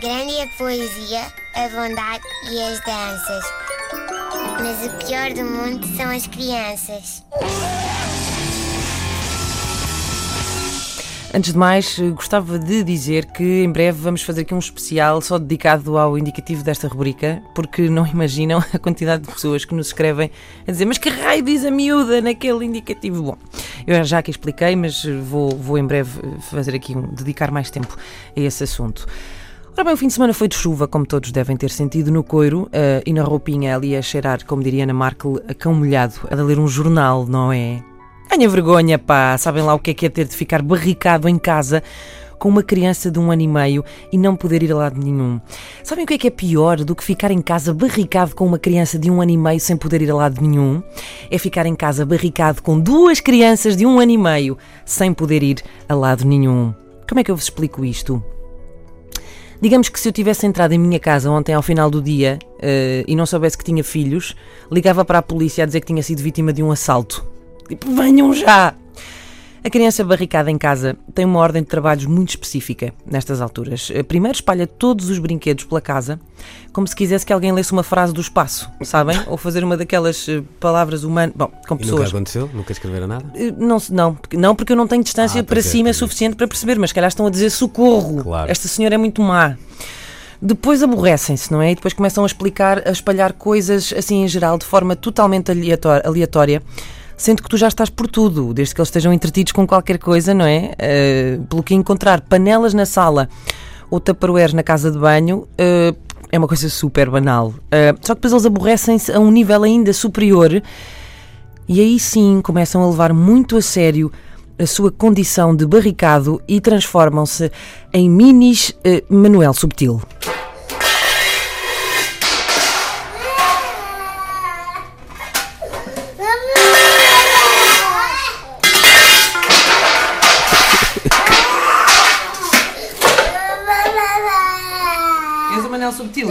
Grande é a poesia, a bondade e as danças. Mas o pior do mundo são as crianças. Antes de mais, eh, gostava de dizer que em breve vamos fazer aqui um especial só dedicado ao indicativo desta rubrica, porque não imaginam a quantidade de pessoas que nos escrevem a dizer mas que raio diz a miúda naquele indicativo? Bom, eu já aqui expliquei, mas vou, vou em breve fazer aqui um, dedicar mais tempo a esse assunto. Ora bem, o fim de semana foi de chuva, como todos devem ter sentido no coiro, uh, e na roupinha ali a cheirar, como diria Ana Markel, a cão molhado, a ler um jornal, não é? Ganha vergonha, pá! Sabem lá o que é que é ter de ficar barricado em casa com uma criança de um ano e meio e não poder ir a lado nenhum. Sabem o que é que é pior do que ficar em casa barricado com uma criança de um ano e meio sem poder ir a lado nenhum? É ficar em casa barricado com duas crianças de um ano e meio sem poder ir a lado nenhum. Como é que eu vos explico isto? Digamos que se eu tivesse entrado em minha casa ontem ao final do dia uh, e não soubesse que tinha filhos, ligava para a polícia a dizer que tinha sido vítima de um assalto. Tipo, venham já! A criança barricada em casa tem uma ordem de trabalhos muito específica nestas alturas. Eh, primeiro espalha todos os brinquedos pela casa, como se quisesse que alguém lesse uma frase do espaço, sabem? Ou fazer uma daquelas eh, palavras humanas. Bom, com pessoas. E nunca aconteceu? Nunca escreveram nada? Eh, não, não, não porque eu não tenho distância ah, para é, cima é, suficiente para perceber, mas se calhar estão a dizer socorro. Claro. Esta senhora é muito má. Depois aborrecem-se, não é? E depois começam a explicar, a espalhar coisas assim em geral, de forma totalmente aleatória sendo que tu já estás por tudo, desde que eles estejam entretidos com qualquer coisa, não é? Uh, pelo que encontrar panelas na sala ou taparoeiros na casa de banho uh, é uma coisa super banal. Uh, só que depois eles aborrecem-se a um nível ainda superior e aí sim começam a levar muito a sério a sua condição de barricado e transformam-se em minis Manuel Subtil. Manel Subtil.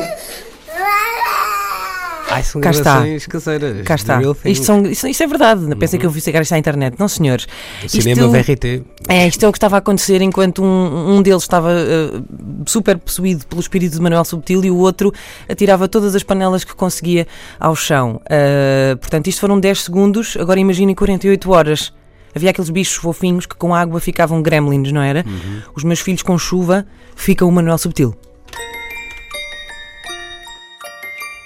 Ai, são Cá está. caseiras. Cá está. Isto, são, isto, isto, é verdade. Uhum. Pensei que eu fui chegar isto à internet. Não, senhores. O cinema VRT. É, isto é o que estava a acontecer enquanto um, um deles estava uh, super possuído pelo espírito de Manuel Subtil e o outro atirava todas as panelas que conseguia ao chão. Uh, portanto, isto foram 10 segundos. Agora imaginem 48 horas. Havia aqueles bichos fofinhos que com água ficavam gremlins, não era? Uhum. Os meus filhos com chuva ficam o Manuel Subtil.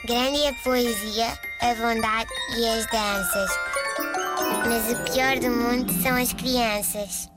Grande é a poesia, a bondade e as danças. Mas o pior do mundo são as crianças.